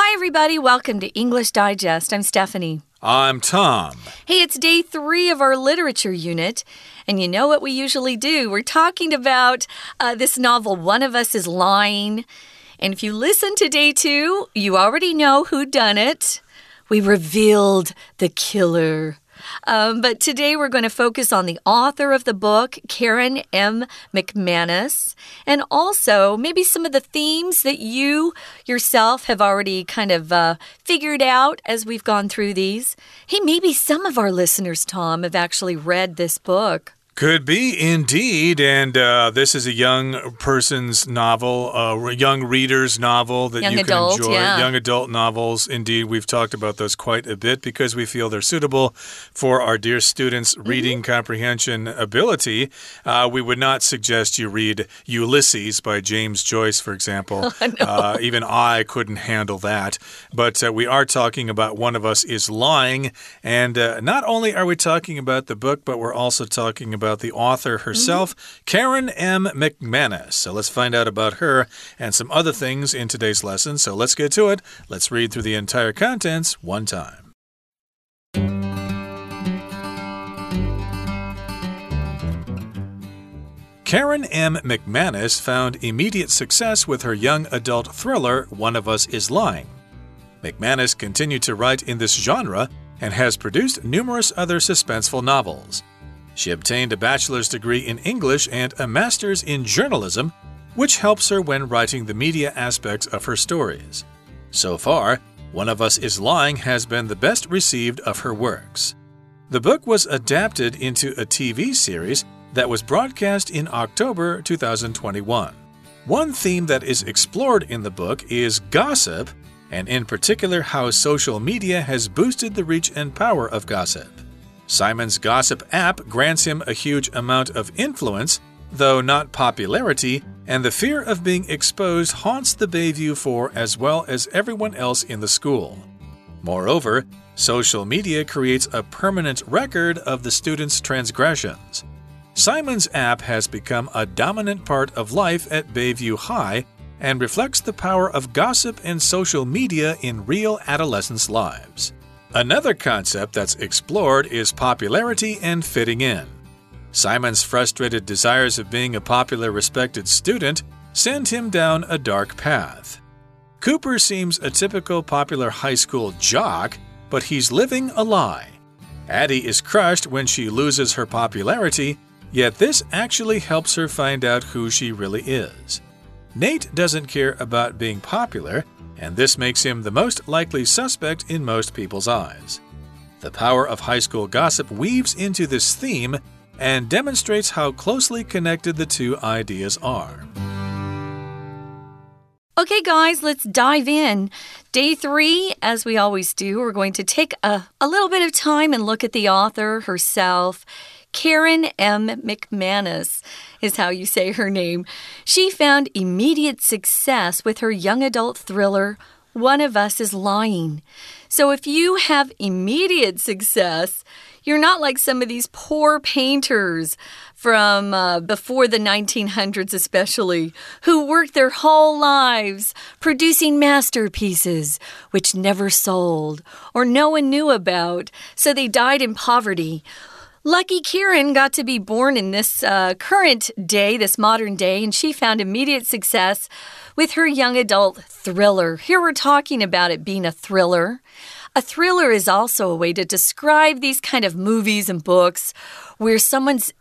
Hi, everybody. Welcome to English Digest. I'm Stephanie. I'm Tom. Hey, it's day three of our literature unit. And you know what we usually do? We're talking about uh, this novel, One of Us is Lying. And if you listen to day two, you already know who done it. We revealed the killer. Um, but today we're going to focus on the author of the book, Karen M. McManus, and also maybe some of the themes that you yourself have already kind of uh, figured out as we've gone through these. Hey, maybe some of our listeners, Tom, have actually read this book. Could be indeed, and uh, this is a young person's novel, a young reader's novel that young you adult, can enjoy. Yeah. Young adult novels, indeed, we've talked about those quite a bit because we feel they're suitable for our dear students' Mm-hmm. reading comprehension ability. Uh, we would not suggest you read Ulysses by James Joyce, for example. uh, even I couldn't handle that. But uh, we are talking about One of Us is Lying, and uh, not only are we talking about the book, but we're also talking about the author herself, mm-hmm. Karen M. McManus. So let's find out about her and some other things in today's lesson. So let's get to it. Let's read through the entire contents one time. Karen M. McManus found immediate success with her young adult thriller, One of Us is Lying. McManus continued to write in this genre and has produced numerous other suspenseful novels. She obtained a bachelor's degree in English and a master's in journalism, which helps her when writing the media aspects of her stories. So far, One of Us is Lying has been the best received of her works. The book was adapted into a TV series that was broadcast in October 2021. One theme that is explored in the book is gossip, and in particular, how social media has boosted the reach and power of gossip. Simon's Gossip app grants him a huge amount of influence, though not popularity, and the fear of being exposed haunts the Bayview 4 as well as everyone else in the school. Moreover, social media creates a permanent record of the students' transgressions. Simon's app has become a dominant part of life at Bayview High and reflects the power of gossip and social media in real adolescents' lives. Another concept that's explored is popularity and fitting in. Simon's frustrated desires of being a popular, respected student send him down a dark path. Cooper seems a typical popular high school jock, but he's living a lie. Addie is crushed when she loses her popularity, yet this actually helps her find out who she really is. Nate doesn't care about being popular, and this makes him the most likely suspect in most people's eyes. The power of high school gossip weaves into this theme and demonstrates how closely connected the two ideas are. Okay, guys, let's dive in. Day three, as we always do, we're going to take a, a little bit of time and look at the author herself. Karen M. McManus is how you say her name. She found immediate success with her young adult thriller, One of Us is Lying. So if you have immediate success, you're not like some of these poor painters from uh, before the 1900s, especially, who worked their whole lives producing masterpieces which never sold or no one knew about, so they died in poverty. Lucky Karen got to be born in this uh, current day, this modern day, and she found immediate success with her young adult thriller. Here we're talking about it being a thriller. A thriller is also a way to describe these kind of movies and books where someone's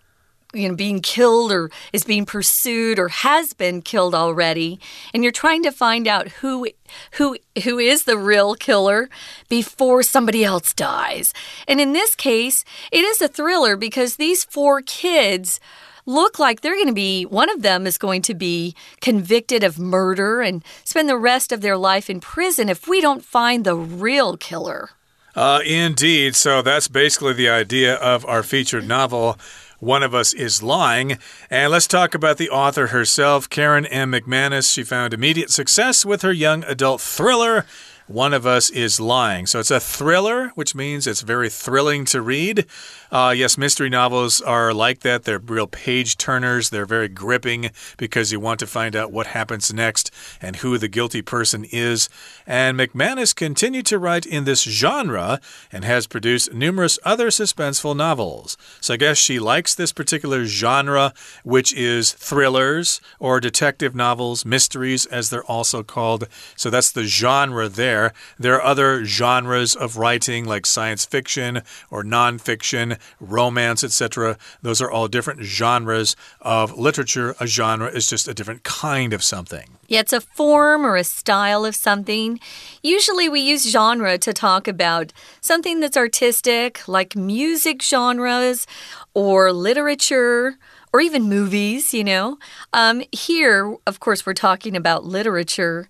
you know being killed or is being pursued or has been killed already and you're trying to find out who who who is the real killer before somebody else dies. And in this case, it is a thriller because these four kids look like they're going to be, one of them is going to be convicted of murder and spend the rest of their life in prison if we don't find the real killer. Uh, indeed. So that's basically the idea of our featured novel. One of Us is Lying. And let's talk about the author herself, Karen M. McManus. She found immediate success with her young adult thriller. One of Us is Lying. So it's a thriller, which means it's very thrilling to read. Uh, yes, mystery novels are like that. They're real page turners. They're very gripping because you want to find out what happens next and who the guilty person is. And McManus continued to write in this genre and has produced numerous other suspenseful novels. So I guess she likes this particular genre, which is thrillers or detective novels, mysteries as they're also called. So that's the genre there. There are other genres of writing like science fiction or nonfiction, romance, etc. Those are all different genres of literature. A genre is just a different kind of something. Yeah, it's a form or a style of something. Usually we use genre to talk about something that's artistic, like music genres or literature or even movies, you know. Um, here, of course, we're talking about literature.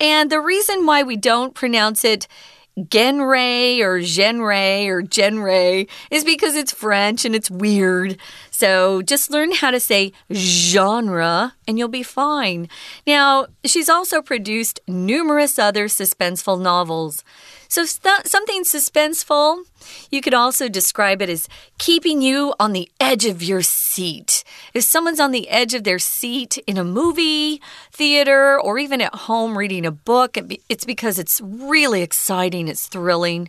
And the reason why we don't pronounce it genre or genre or genre is because it's French and it's weird. So just learn how to say genre and you'll be fine. Now, she's also produced numerous other suspenseful novels. So, something suspenseful, you could also describe it as keeping you on the edge of your seat. If someone's on the edge of their seat in a movie, theater, or even at home reading a book, it's because it's really exciting, it's thrilling.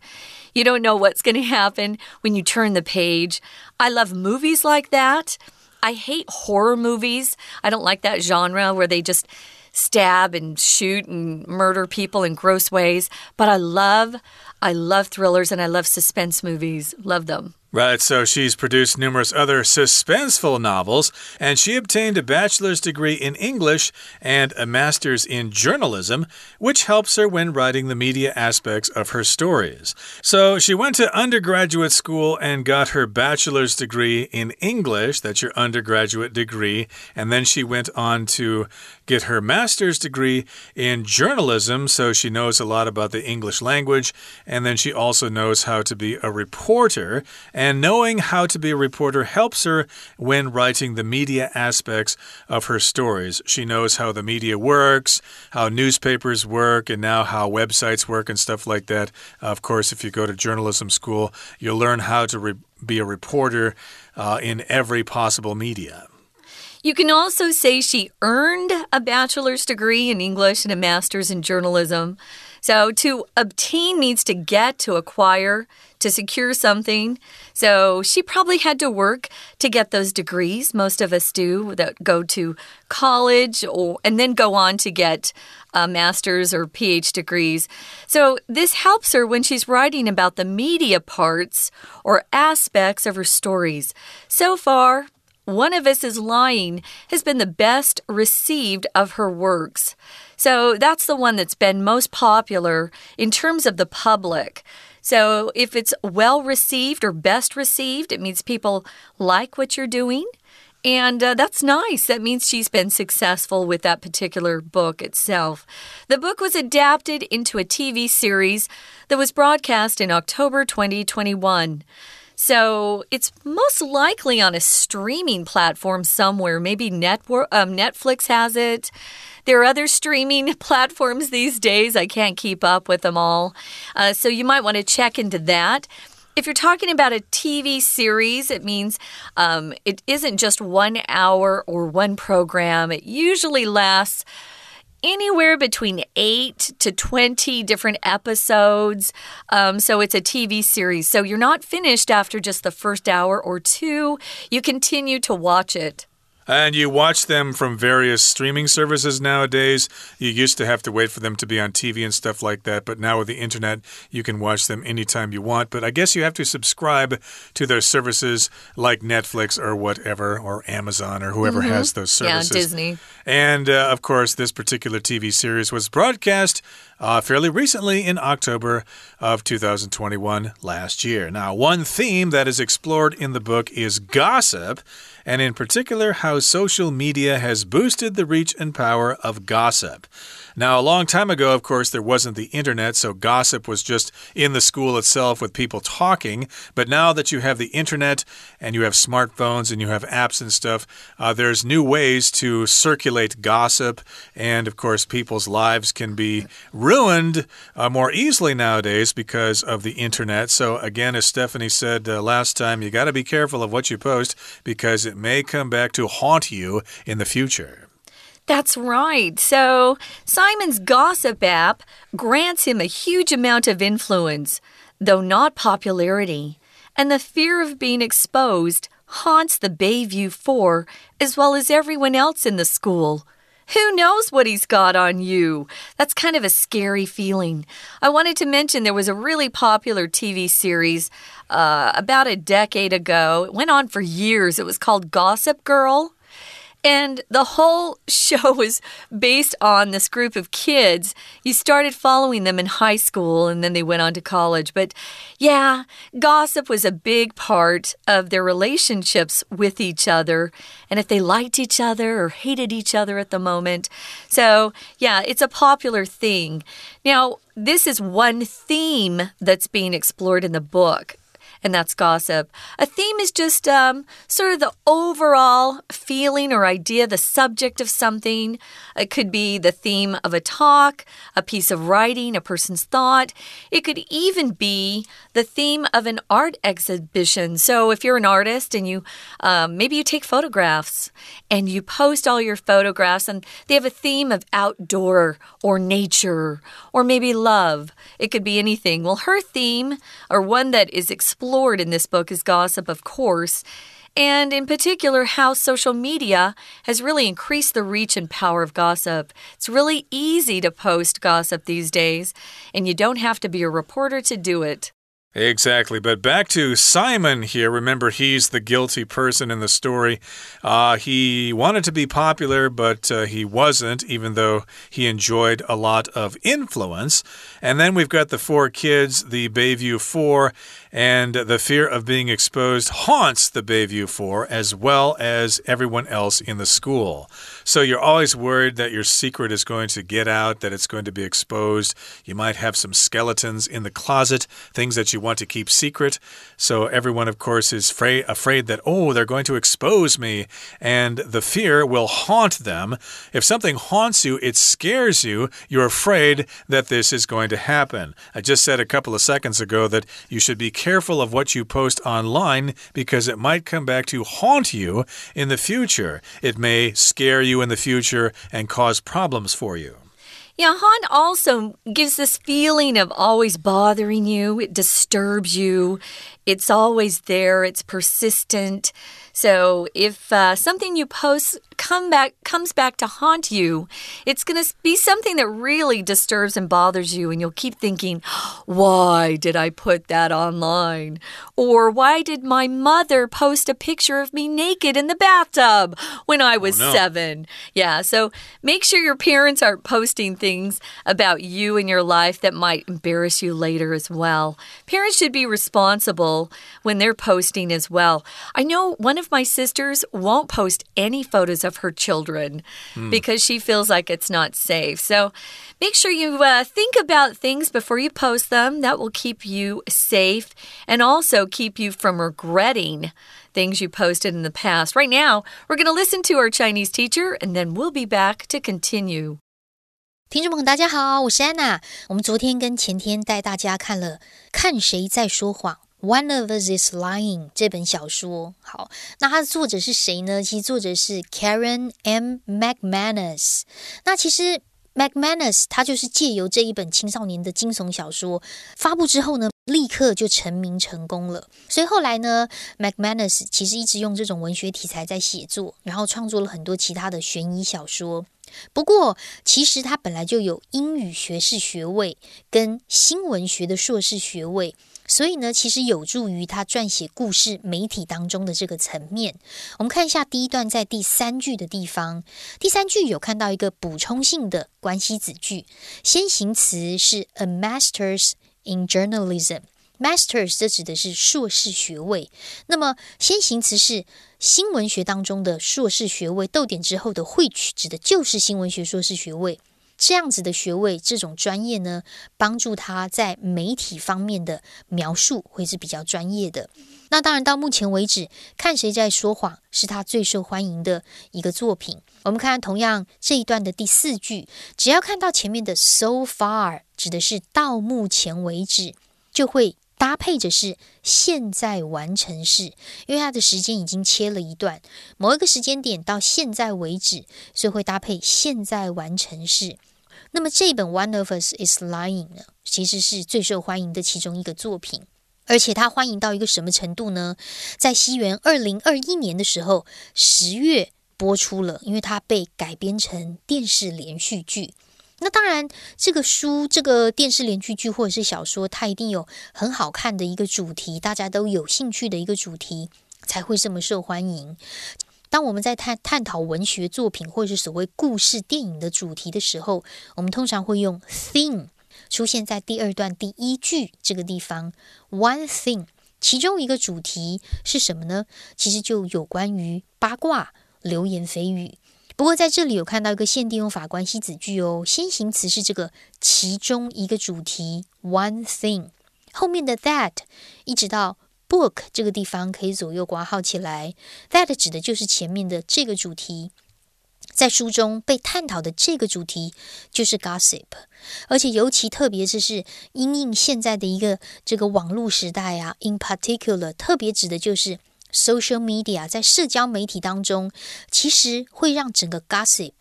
You don't know what's going to happen when you turn the page. I love movies like that. I hate horror movies. I don't like that genre where they just stab and shoot and murder people in gross ways. But I love, I love thrillers and I love suspense movies. Love them. Right, so she's produced numerous other suspenseful novels, and she obtained a bachelor's degree in English and a master's in journalism, which helps her when writing the media aspects of her stories. So she went to undergraduate school and got her bachelor's degree in English, that's your undergraduate degree, and then she went on to get her master's degree in journalism, so she knows a lot about the English language, and then she also knows how to be a reporter. And knowing how to be a reporter helps her when writing the media aspects of her stories. She knows how the media works, how newspapers work, and now how websites work and stuff like that. Of course, if you go to journalism school, you'll learn how to be a reporter uh, in every possible media. You can also say she earned a bachelor's degree in English and a master's in journalism. So to obtain means to get, to acquire, to secure something. So she probably had to work to get those degrees. Most of us do that go to college or and then go on to get uh, master's or PhD degrees. So this helps her when she's writing about the media parts or aspects of her stories. So far, one of Us is Lying has been the best received of her works. So that's the one that's been most popular in terms of the public. So if it's well received or best received, it means people like what you're doing. And uh, that's nice. That means she's been successful with that particular book itself. The book was adapted into a TV series that was broadcast in October 2021. So it's most likely on a streaming platform somewhere. Maybe network, um, Netflix has it. There are other streaming platforms these days. I can't keep up with them all. Uh, so you might want to check into that. If you're talking about a TV series, it means um, it isn't just one hour or one program. It usually lasts anywhere between 8 to 20 different episodes. Um, so it's a TV series. So you're not finished after just the first hour or two. You continue to watch it. And you watch them from various streaming services nowadays. You used to have to wait for them to be on TV and stuff like that, but now with the internet, you can watch them anytime you want. But I guess you have to subscribe to their services like Netflix or whatever, or Amazon or whoever mm -hmm. has those services. Yeah, Disney. And uh, of course, this particular TV series was broadcast uh, fairly recently in October of 2021, last year. Now, one theme that is explored in the book is gossip, and in particular, how social media has boosted the reach and power of gossip. Now, a long time ago, of course, there wasn't the internet, so gossip was just in the school itself with people talking. But now that you have the internet and you have smartphones and you have apps and stuff, uh, there's new ways to circulate gossip. And of course, people's lives can be ruined uh, more easily nowadays because of the internet. So, again, as Stephanie said uh, last time, you got to be careful of what you post because it may come back to haunt you in the future. That's right. So, Simon's gossip app grants him a huge amount of influence, though not popularity. And the fear of being exposed haunts the Bayview Four as well as everyone else in the school. Who knows what he's got on you? That's kind of a scary feeling. I wanted to mention there was a really popular TV series uh, about a decade ago. It went on for years. It was called Gossip Girl. And the whole show was based on this group of kids. You started following them in high school and then they went on to college. But yeah, gossip was a big part of their relationships with each other and if they liked each other or hated each other at the moment. So yeah, it's a popular thing. Now, this is one theme that's being explored in the book and that's gossip. A theme is just um, sort of the overall feeling or idea, the subject of something. It could be the theme of a talk, a piece of writing, a person's thought. It could even be the theme of an art exhibition. So if you're an artist and you um, maybe you take photographs and you post all your photographs and they have a theme of outdoor or nature or maybe love. It could be anything. Well, her theme or one that is explored explored in this book is gossip, of course, and in particular, how social media has really increased the reach and power of gossip. It's really easy to post gossip these days, and you don't have to be a reporter to do it. Exactly. But back to Simon here. Remember, he's the guilty person in the story. Uh, he wanted to be popular, but uh, he wasn't, even though he enjoyed a lot of influence. And then we've got the four kids, the Bayview Four, and the fear of being exposed haunts the Bayview Four as well as everyone else in the school. So you're always worried that your secret is going to get out, that it's going to be exposed. You might have some skeletons in the closet, things that you want to keep secret. So everyone, of course, is afraid, that, oh, they're going to expose me, and the fear will haunt them. If something haunts you, it scares you. You're afraid that this is going to happen. I just said a couple of seconds ago that you should be careful of what you post online because it might come back to haunt you in the future. It may scare you in the future and cause problems for you. Yeah, haunt also gives this feeling of always bothering you. It disturbs you. It's always there. It's persistent. So if uh, something you post come back comes back to haunt you, it's going to be something that really disturbs and bothers you, and you'll keep thinking, "Why did I put that online?" Or "Why did my mother post a picture of me naked in the bathtub when I was oh, no. seven? Yeah, so make sure your parents aren't posting things about you and your life that might embarrass you later as well. Parents should be responsible when they're posting as well. I know one of of my sisters won't post any photos of her children mm. because she feels like it's not safe. So make sure you uh, think about things before you post them. That will keep you safe and also keep you from regretting things you posted in the past. Right now, we're going to listen to our Chinese teacher and then we'll be back to continue. 听众朋友，大家好，我是安娜。我们昨天跟前天带大家看了《看谁在说谎》 One of Us is Lying 这本小说，好，那它的作者是谁呢？其实作者是 Karen M. McManus。那其实 McManus 他就是借由这一本青少年的惊悚小说发布之后呢，立刻就成名成功了。所以后来呢，McManus 其实一直用这种文学题材在写作，然后创作了很多其他的悬疑小说。不过，其实他本来就有英语学士学位跟新闻学的硕士学位。所以呢，其实有助于他撰写故事媒体当中的这个层面。我们看一下第一段，在第三句的地方，第三句有看到一个补充性的关系子句，先行词是 a master's in journalism。master's 这指的是硕士学位，那么先行词是新闻学当中的硕士学位，逗点之后的会取指的就是新闻学硕士学位。这样子的学位，这种专业呢，帮助他在媒体方面的描述会是比较专业的。那当然，到目前为止，看谁在说谎是他最受欢迎的一个作品。我们看同样这一段的第四句，只要看到前面的 so far，指的是到目前为止，就会搭配着是现在完成式，因为它的时间已经切了一段，某一个时间点到现在为止，所以会搭配现在完成式。那么这本 One of Us is Lying 呢，其实是最受欢迎的其中一个作品。而且它欢迎到一个什么程度呢？在西元二零二一年的时候，十月播出了，因为它被改编成电视连续剧。那当然，这个书、这个电视连续剧或者是小说，它一定有很好看的一个主题，大家都有兴趣的一个主题，才会这么受欢迎。当我们在探探讨文学作品或者是所谓故事电影的主题的时候，我们通常会用 thing。出现在第二段第一句这个地方，one thing，其中一个主题是什么呢？其实就有关于八卦、流言蜚语。不过在这里有看到一个限定用法关系子句哦，先行词是这个其中一个主题 one thing，后面的 that 一直到 book 这个地方可以左右挂号起来，that 指的就是前面的这个主题。在书中被探讨的这个主题就是 gossip，而且尤其特别是是因应现在的一个这个网络时代啊，in particular，特别指的就是 social media，在社交媒体当中，其实会让整个 gossip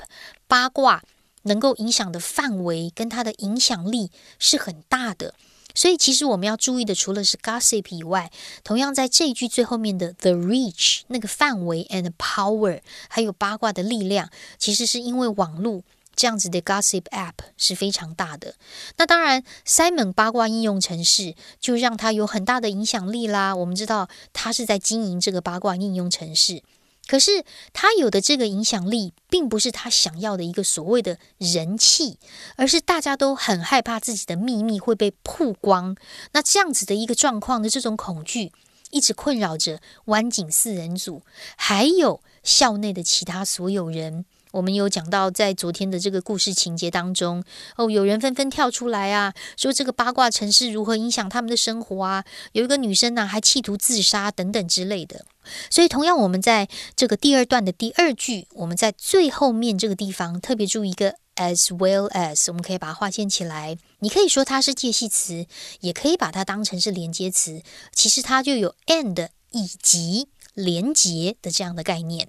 八卦能够影响的范围跟它的影响力是很大的。所以，其实我们要注意的，除了是 gossip 以外，同样在这一句最后面的 the reach 那个范围 and power，还有八卦的力量，其实是因为网络这样子的 gossip app 是非常大的。那当然，Simon 八卦应用程式就让它有很大的影响力啦。我们知道，他是在经营这个八卦应用程式。可是他有的这个影响力，并不是他想要的一个所谓的人气，而是大家都很害怕自己的秘密会被曝光。那这样子的一个状况的这种恐惧，一直困扰着湾景四人组，还有校内的其他所有人。我们有讲到，在昨天的这个故事情节当中，哦，有人纷纷跳出来啊，说这个八卦城市如何影响他们的生活啊？有一个女生呢，还企图自杀等等之类的。所以，同样，我们在这个第二段的第二句，我们在最后面这个地方特别注意一个 as well as，我们可以把它划线起来。你可以说它是介系词，也可以把它当成是连接词。其实它就有 and 以及连接的这样的概念。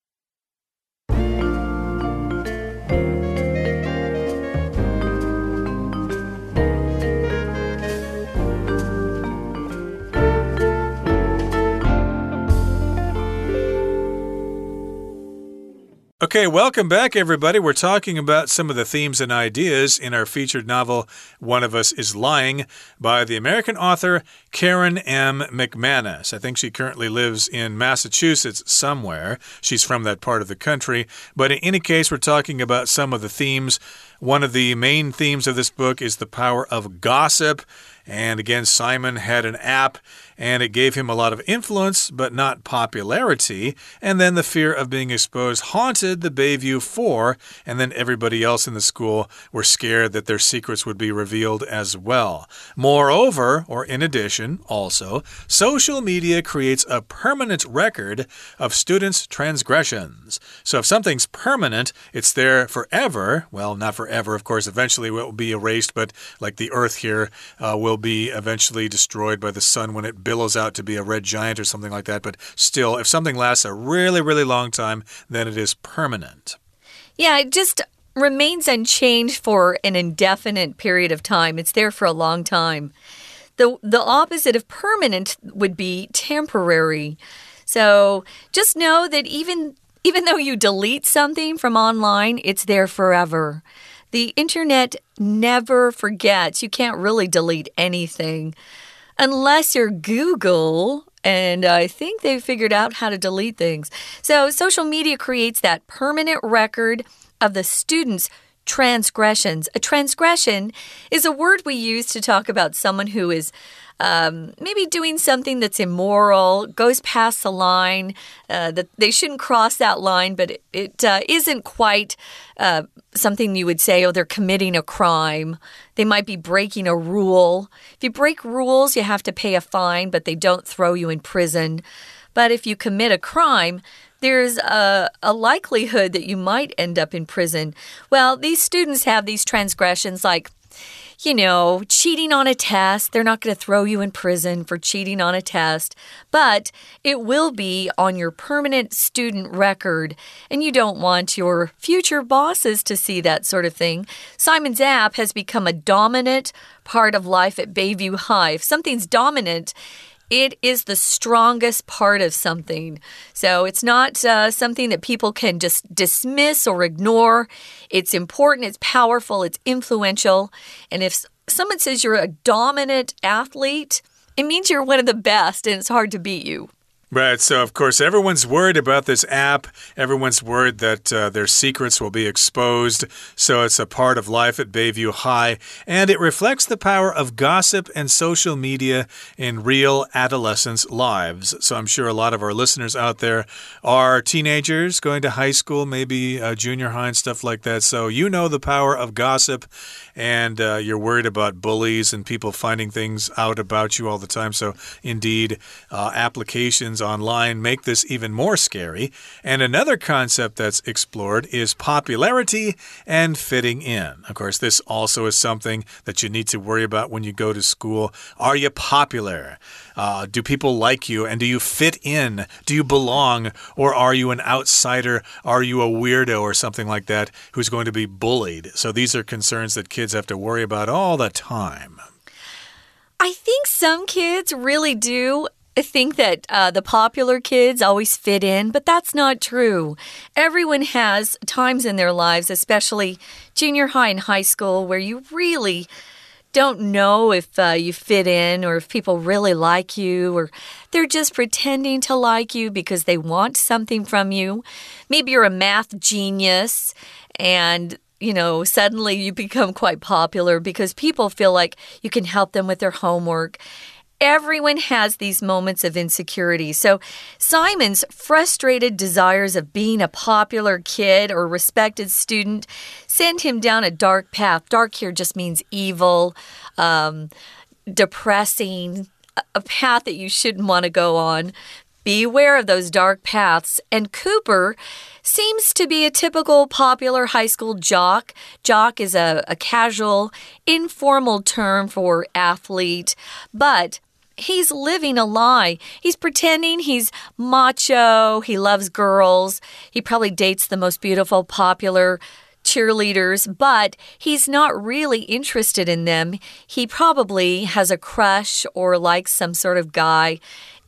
Okay, welcome back, everybody. We're talking about some of the themes and ideas in our featured novel, One of Us is Lying, by the American author Karen M. McManus. I think she currently lives in Massachusetts somewhere. She's from that part of the country. But in any case, we're talking about some of the themes. One of the main themes of this book is the power of gossip. And again, Simon had an app and it gave him a lot of influence, but not popularity. And then the fear of being exposed haunted the Bayview Four, and then everybody else in the school were scared that their secrets would be revealed as well. Moreover, or in addition, also, social media creates a permanent record of students' transgressions. So if something's permanent, it's there forever. Well, not forever, of course, eventually it will be erased, but like the earth here uh, will be eventually destroyed by the sun when it billows out to be a red giant or something like that. But still, if something lasts a really, really long time, then it is permanent. Yeah, it just remains unchanged for an indefinite period of time. It's there for a long time. The, the opposite of permanent would be temporary. So just know that even even though you delete something from online, it's there forever. The internet never forgets. You can't really delete anything unless you're Google. And I think they've figured out how to delete things. So, social media creates that permanent record of the students' transgressions. A transgression is a word we use to talk about someone who is um, maybe doing something that's immoral, goes past the line, uh, that they shouldn't cross that line, but it, it uh, not quite uh, something you would say, oh, they're committing a crime. They might be breaking a rule. If you break rules, you have to pay a fine, but they don't throw you in prison. But if you commit a crime, there's a, a, likelihood that you might end up in prison. Well, these students have these transgressions like you know, cheating on a test. They're not going to throw you in prison for cheating on a test, but it will be on your permanent student record. And you don't want your future bosses to see that sort of thing. Simon's app has become a dominant part of life at Bayview High. If something's dominant, it is the strongest part of something. So it's not uh, something that people can just dismiss or ignore. It's important, it's powerful, it's influential. And if someone says you're a dominant athlete, it means you're one of the best and it's hard to beat you. Right. So, of course, everyone's worried about this app. Everyone's worried that uh, their secrets will be exposed. So, it's a part of life at Bayview High. And it reflects the power of gossip and social media in real adolescents' lives. So, I'm sure a lot of our listeners out there are teenagers going to high school, maybe uh, junior high and stuff like that. So, you know the power of gossip and uh, you're worried about bullies and people finding things out about you all the time. So, indeed, uh, online make this even more scary. And another concept that's explored is popularity and fitting in. Of course, this also is something that you need to worry about when you go to school. Are you popular? Uh, do people like you? And do you fit in? Do you belong? Or are you an outsider? Are you a weirdo or something like that who's going to be bullied? So these are concerns that kids have to worry about all the time. I think some kids really do think that uh, the popular kids always fit in, but that's not true. Everyone has times in their lives, especially junior high and high school, where you really don't know if uh, you fit in or if people really like you or they're just pretending to like you because they want something from you. Maybe you're a math genius and you know, suddenly you become quite popular because people feel like you can help them with their homework Everyone has these moments of insecurity. So, Simon's frustrated desires of being a popular kid or respected student send him down a dark path. Dark here just means evil, um, depressing, a path that you shouldn't want to go on. Beware of those dark paths. And Cooper seems to be a typical popular high school jock. Jock is a, a casual, informal term for athlete, but he's living a lie. He's pretending he's macho, he loves girls, he probably dates the most beautiful, popular cheerleaders, but he's not really interested in them. He probably has a crush or likes some sort of guy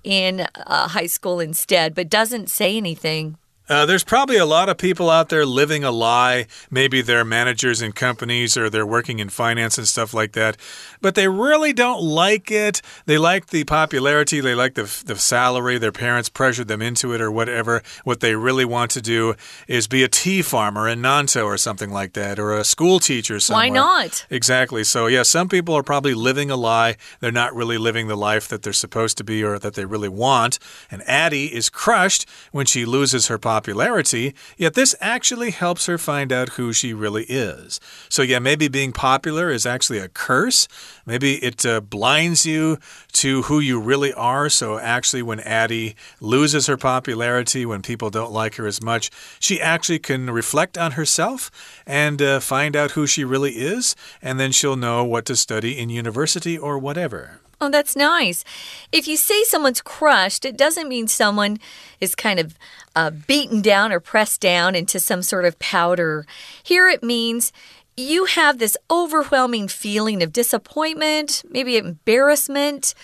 in uh, high school instead, but doesn't say anything. Uh, there's probably a lot of people out there living a lie. Maybe they're managers in companies or they're working in finance and stuff like that. But they really don't like it. They like the popularity, they like the, the salary. Their parents pressured them into it or whatever. What they really want to do is be a tea farmer in Nantou or something like that, or a school teacher somewhere. Why not? Exactly. So, yeah, some people are probably living a lie. They're not really living the life that they're supposed to be or that they really want. And Addie is crushed when she loses her popularity popularity, yet this actually helps her find out who she really is. So, yeah, maybe being popular is actually a curse. Maybe it uh, blinds you to who you really are. So, actually, when Addie loses her popularity, when people don't like her as much, she actually can reflect on herself and uh, find out who she really is, and then she'll know what to study in university or whatever. Oh, that's nice. If you say someone's crushed, it doesn't mean someone is kind of uh, beaten down or pressed down into some sort of powder. Here it means you have this overwhelming feeling of disappointment, maybe embarrassment.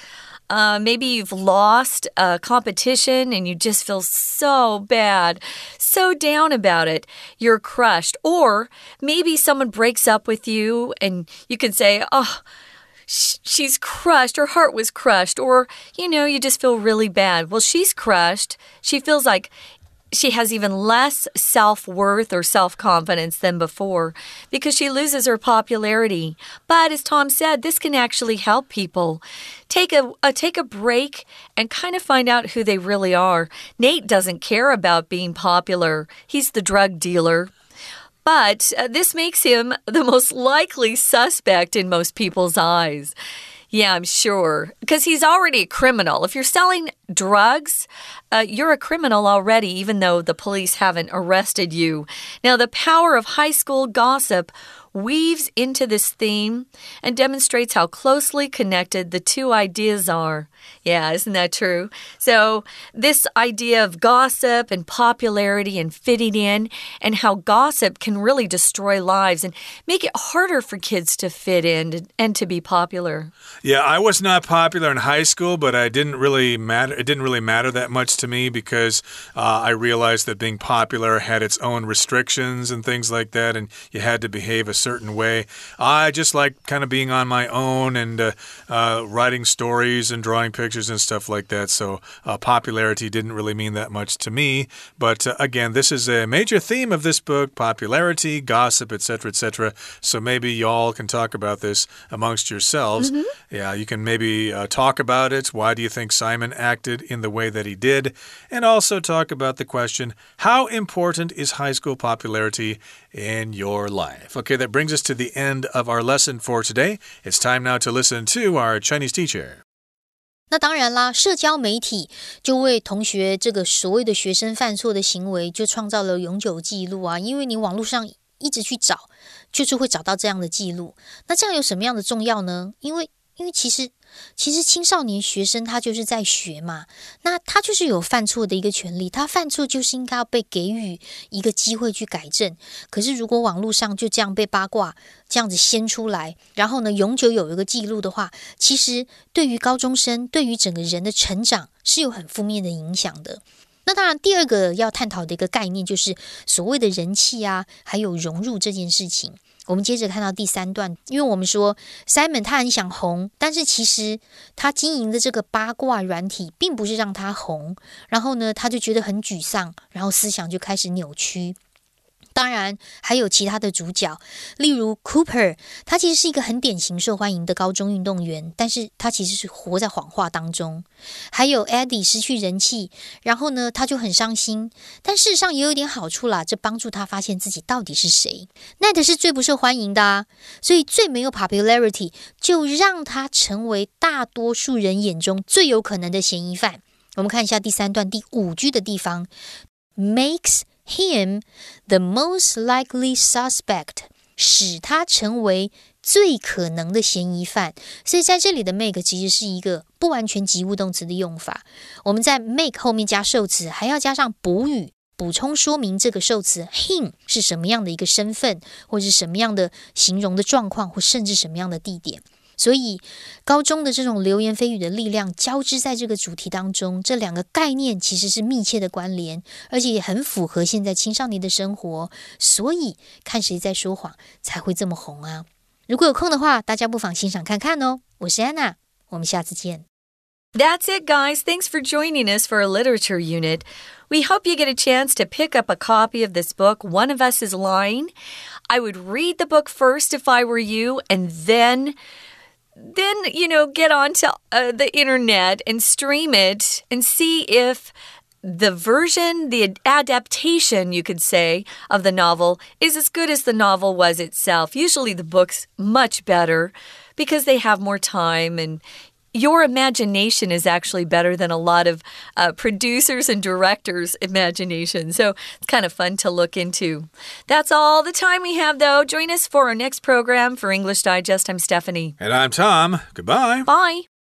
Uh, maybe you've lost a competition and you just feel so bad, so down about it. You're crushed. Or maybe someone breaks up with you and you can say, Oh, she's crushed, her heart was crushed, or, you know, you just feel really bad. Well, she's crushed. She feels like she has even less self worth or self confidence than before because she loses her popularity. But as Tom said, this can actually help people. Take a, a, take a break and kind of find out who they really are. Nate doesn't care about being popular. He's the drug dealer. But uh, this makes him the most likely suspect in most people's eyes. Yeah, I'm sure. Because he's already a criminal. If you're selling drugs, uh, you're a criminal already, even though the police haven't arrested you. Now, the power of high school gossip weaves into this theme and demonstrates how closely connected the two ideas are. Yeah, isn't that true? So, this idea of gossip and popularity and fitting in, and how gossip can really destroy lives and make it harder for kids to fit in and to be popular. Yeah, I was not popular in high school, but I didn't really matter. It didn't really matter that much to me because uh, I realized that being popular had its own restrictions and things like that, and you had to behave a certain way. I just like kind of being on my own and uh, uh, writing stories and drawing pictures and stuff like that. So uh, popularity didn't really mean that much to me. But uh, again, this is a major theme of this book popularity, gossip, etc., etc. So maybe y'all can talk about this amongst yourselves. Mm -hmm. Yeah, you can maybe uh, talk about it. Why do you think Simon acted in the way that he did? And also talk about the question how important is high school popularity in your life? Okay, that brings us to the end of our lesson for today. It's time now to listen to our Chinese teacher. 那当然啦，社交媒体就为同学这个所谓的学生犯错的行为就创造了永久记录啊！因为你网络上一直去找，就是会找到这样的记录。那这样有什么样的重要呢？因为，因为其实。其实青少年学生他就是在学嘛，那他就是有犯错的一个权利，他犯错就是应该要被给予一个机会去改正。可是如果网络上就这样被八卦这样子掀出来，然后呢永久有一个记录的话，其实对于高中生，对于整个人的成长是有很负面的影响的。那当然，第二个要探讨的一个概念就是所谓的人气啊，还有融入这件事情。我们接着看到第三段，因为我们说 Simon 他很想红，但是其实他经营的这个八卦软体并不是让他红，然后呢，他就觉得很沮丧，然后思想就开始扭曲。当然，还有其他的主角，例如 Cooper，他其实是一个很典型受欢迎的高中运动员，但是他其实是活在谎话当中。还有 Eddie 失去人气，然后呢，他就很伤心。但事实上也有点好处啦，这帮助他发现自己到底是谁。Ned 是最不受欢迎的，啊，所以最没有 popularity，就让他成为大多数人眼中最有可能的嫌疑犯。我们看一下第三段第五句的地方，makes。Him the most likely suspect，使他成为最可能的嫌疑犯。所以在这里的 make 其实是一个不完全及物动词的用法。我们在 make 后面加受词，还要加上补语，补充说明这个受词 him 是什么样的一个身份，或是什么样的形容的状况，或甚至什么样的地点。所以，高中的这种流言蜚语的力量交织在这个主题当中，这两个概念其实是密切的关联，而且也很符合现在青少年的生活。所以，看谁在说谎才会这么红啊！如果有空的话，大家不妨欣赏看看哦。我是安娜，我们下次见。That's it, guys. Thanks for joining us for a literature unit. We hope you get a chance to pick up a copy of this book, One of Us is Lying. I would read the book first if I were you, and then then, you know, get onto uh, the internet and stream it and see if the version, the adaptation, you could say, of the novel is as good as the novel was itself. Usually the book's much better because they have more time and your imagination is actually better than a lot of uh, producers and directors' imagination. So it's kind of fun to look into. That's all the time we have, though. Join us for our next program for English Digest. I'm Stephanie. And I'm Tom. Goodbye. Bye.